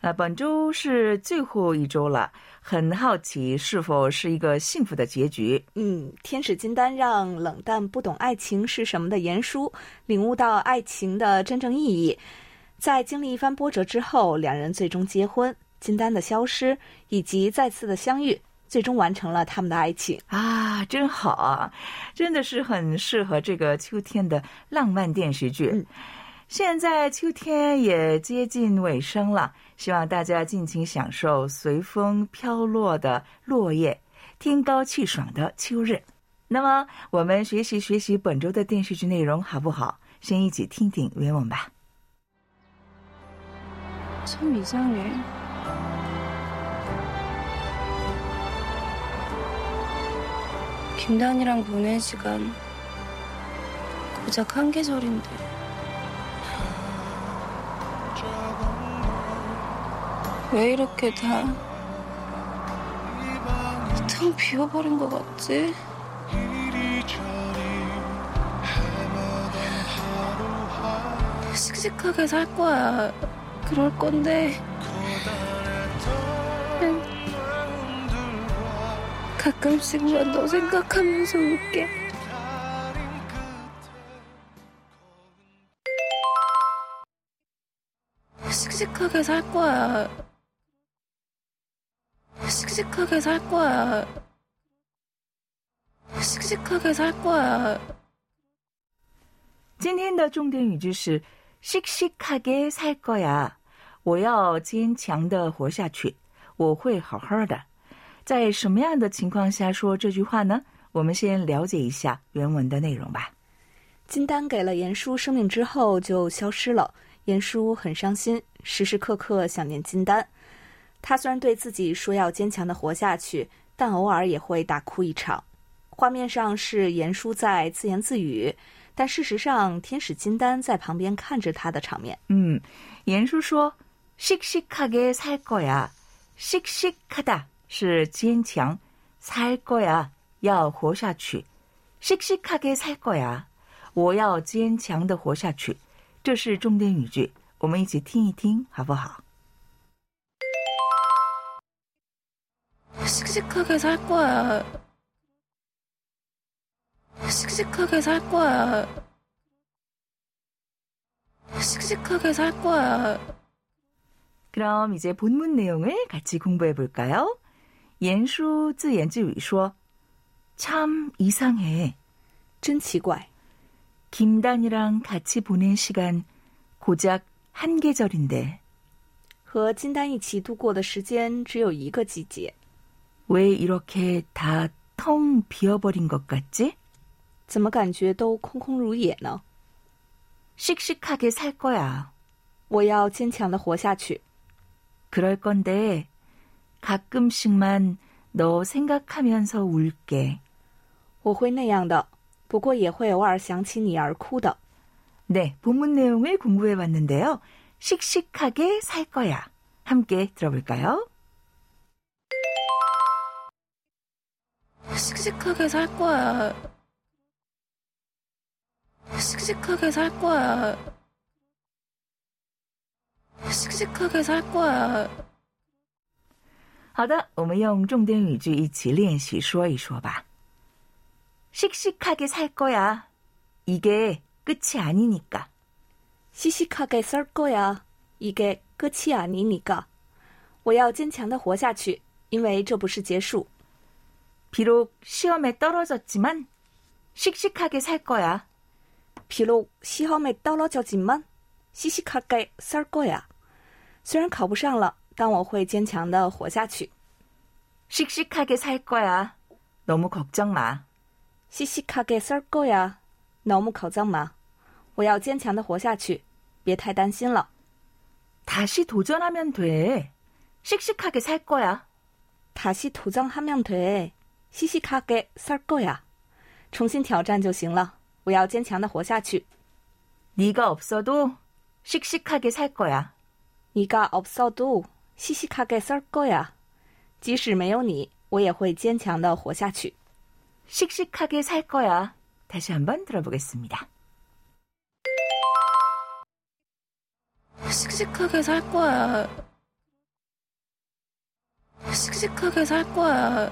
呃，本周是最后一周了，很好奇是否是一个幸福的结局。嗯，天使金丹让冷淡不懂爱情是什么的严叔领悟到爱情的真正意义，在经历一番波折之后，两人最终结婚。金丹的消失以及再次的相遇，最终完成了他们的爱情。啊，真好啊，真的是很适合这个秋天的浪漫电视剧。嗯现在秋天也接近尾声了，希望大家尽情享受随风飘落的落叶，天高气爽的秋日。那么，我们学习学习本周的电视剧内容好不好？先一起听听原文吧。 참 이상해. 김단이랑 보낸 시간 고작 한 계절인데. 왜 이렇게 다 텅 비워버린 것 같지? 씩씩하게 살 거야. 그럴 건데. 가끔씩만 너 생각하면서 울게. 씩씩하게 살 거야. 씩씩하게 살 거야. 씩씩하게 살 거야. 今天的重点语句是“씩씩하게살 거야”，我要坚强的活下去，我会好好的。在什么样的情况下说这句话呢？我们先了解一下原文的内容吧。金丹给了严叔生命之后就消失了，严叔很伤心，时时刻刻想念金丹。 他虽然对自己说要坚强的活下去，但偶尔也会大哭一场。画面上是严叔在自言自语，但事实上天使金丹在旁边看着他的场面。嗯，严叔说“씩씩하게살 거야”，“씩씩하다”是坚强，“살 거야”要活下去，“씩씩하게살 거야”，我要坚强的活下去。这是重点语句，我们一起听一听好不好？ ？” 씩씩하게 살 거야. 씩씩하게 살 거야. 씩씩하게 살 거야. 그럼 이제 본문 내용을 같이 공부해 볼까요? 옌수 自言自语说：“참 이상해. 真奇怪， 김단이랑 같이 보낸 시간 고작 한 계절인데 和金丹一起度过的时间只有一个季节， 왜 이렇게 다 텅 비어버린 것 같지? 怎么感觉都空空如也呢？ 씩씩하게 살 거야. 我要坚强的活下去。 그럴 건데 가끔씩만 너 생각하면서 울게. 我会那样的，不过也会偶尔想起你而哭的。 네, 본문 내용을 공부해 봤는데요. 씩씩하게 살 거야. 함께 들어볼까요? 씩씩하게 살 거야. 씩씩하게 살 거야. 씩씩하게 살 거야. 好的，我们用重点语句一起练习说一说吧。 씩씩하게 살 거야. 이게 끝이 아니니까. 시시하게 썰 거야. 이게 끝이 아니니까. 我要坚强的活下去，因为这不是结束。 비록 시험에 떨어졌지만 씩씩하게 살 거야. 비록 시험에 떨어졌지만 시시하게 썰 거야. 虽然考不上了，但我会坚强的活下去。 씩씩하게 살 거야. 너무 걱정 마. 시시하게 썰 거야. 너무 걱정 마. 我要坚强的活下去，别太担心了。 다시 도전하면 돼. 씩씩하게 살 거야. 다시 도전하면 돼. 시시하게 살 거야. 重新挑战就行了。我要坚强的活下去。 네가 없어도 씩씩하게 살 거야. 네가 없어도 시시하게 살 거야. 即使没有你，我也会坚强的活下去。 씩씩하게 살 거야. 다시 한번 들어보겠습니다. 씩씩하게 살 거야. 씩씩하게 살 거야.